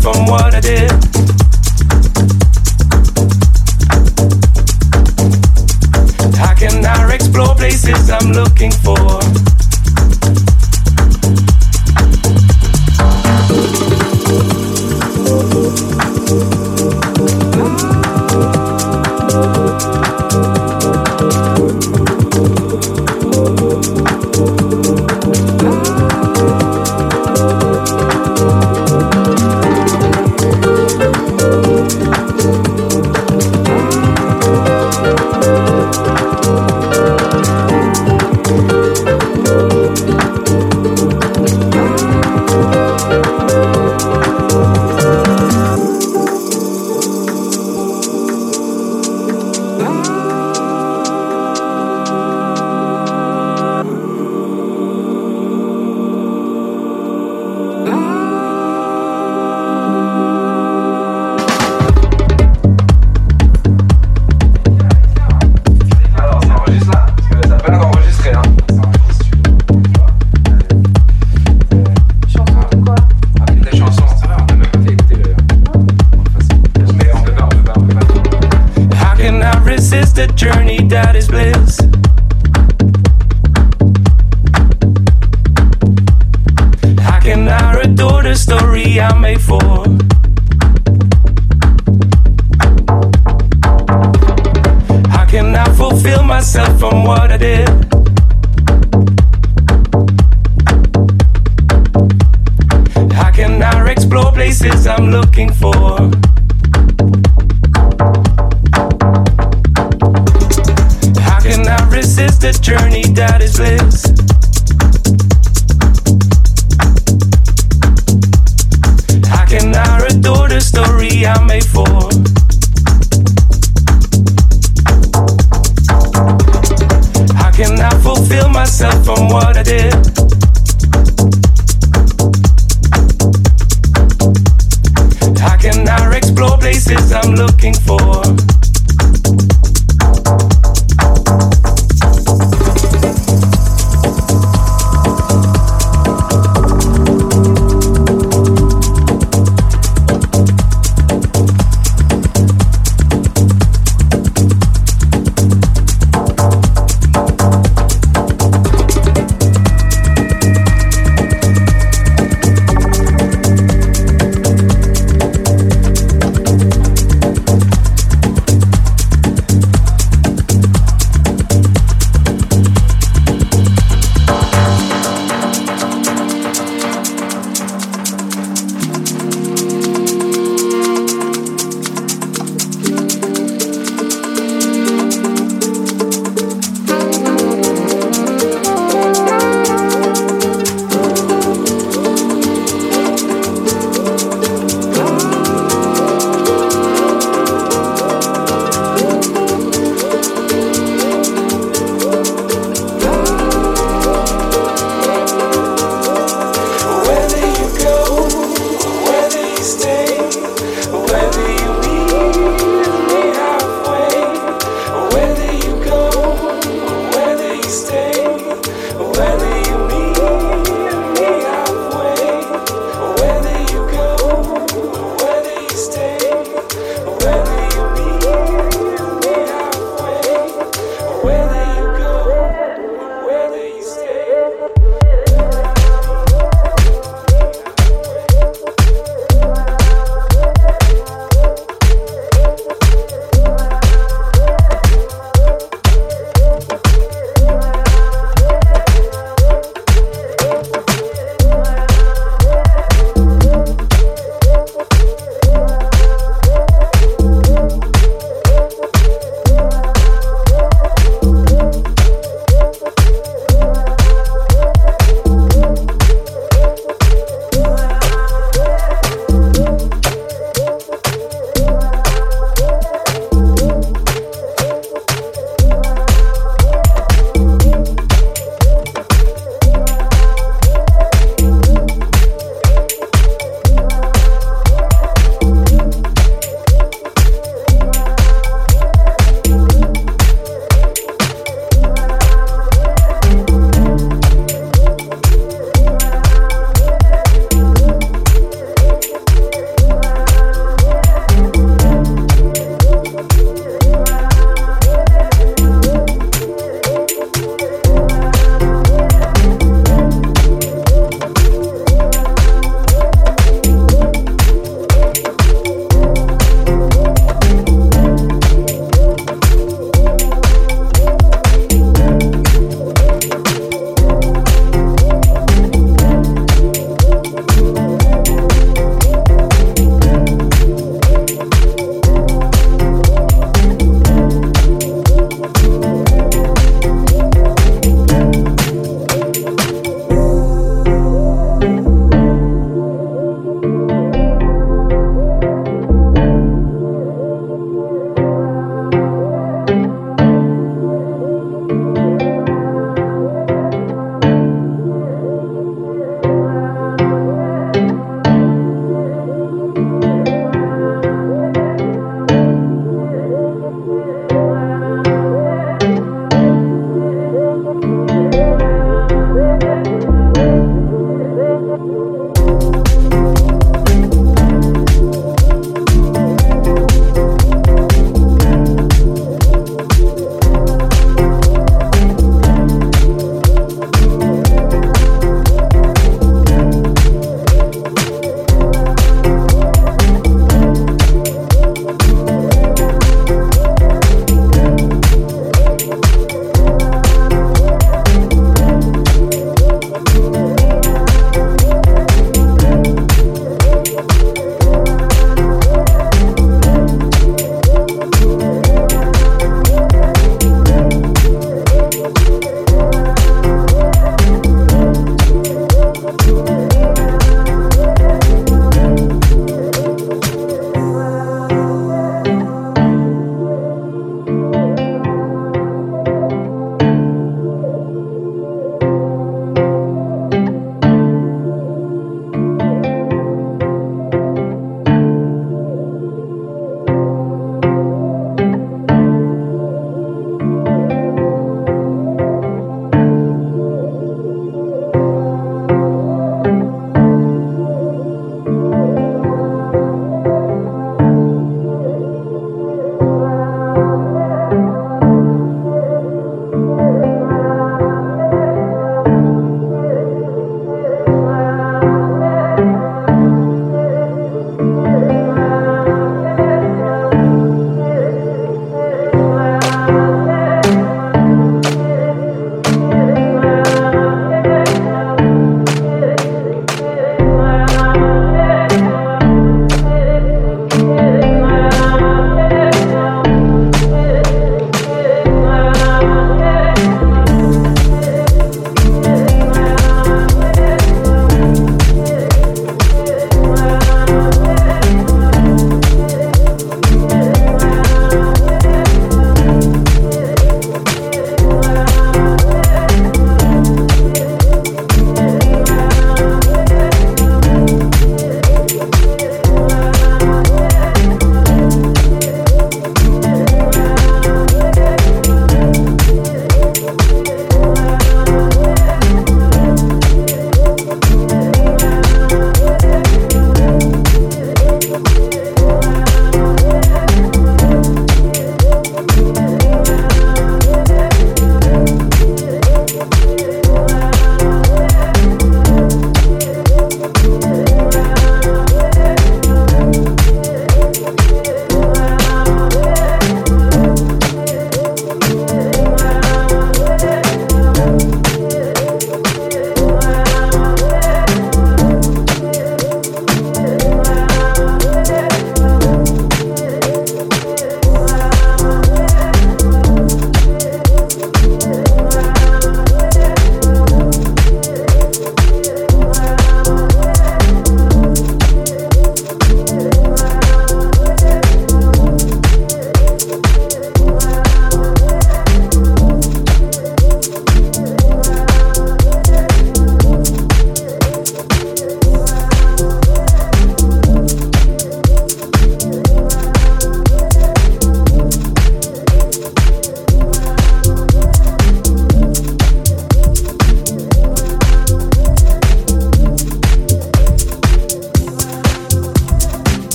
from what I did.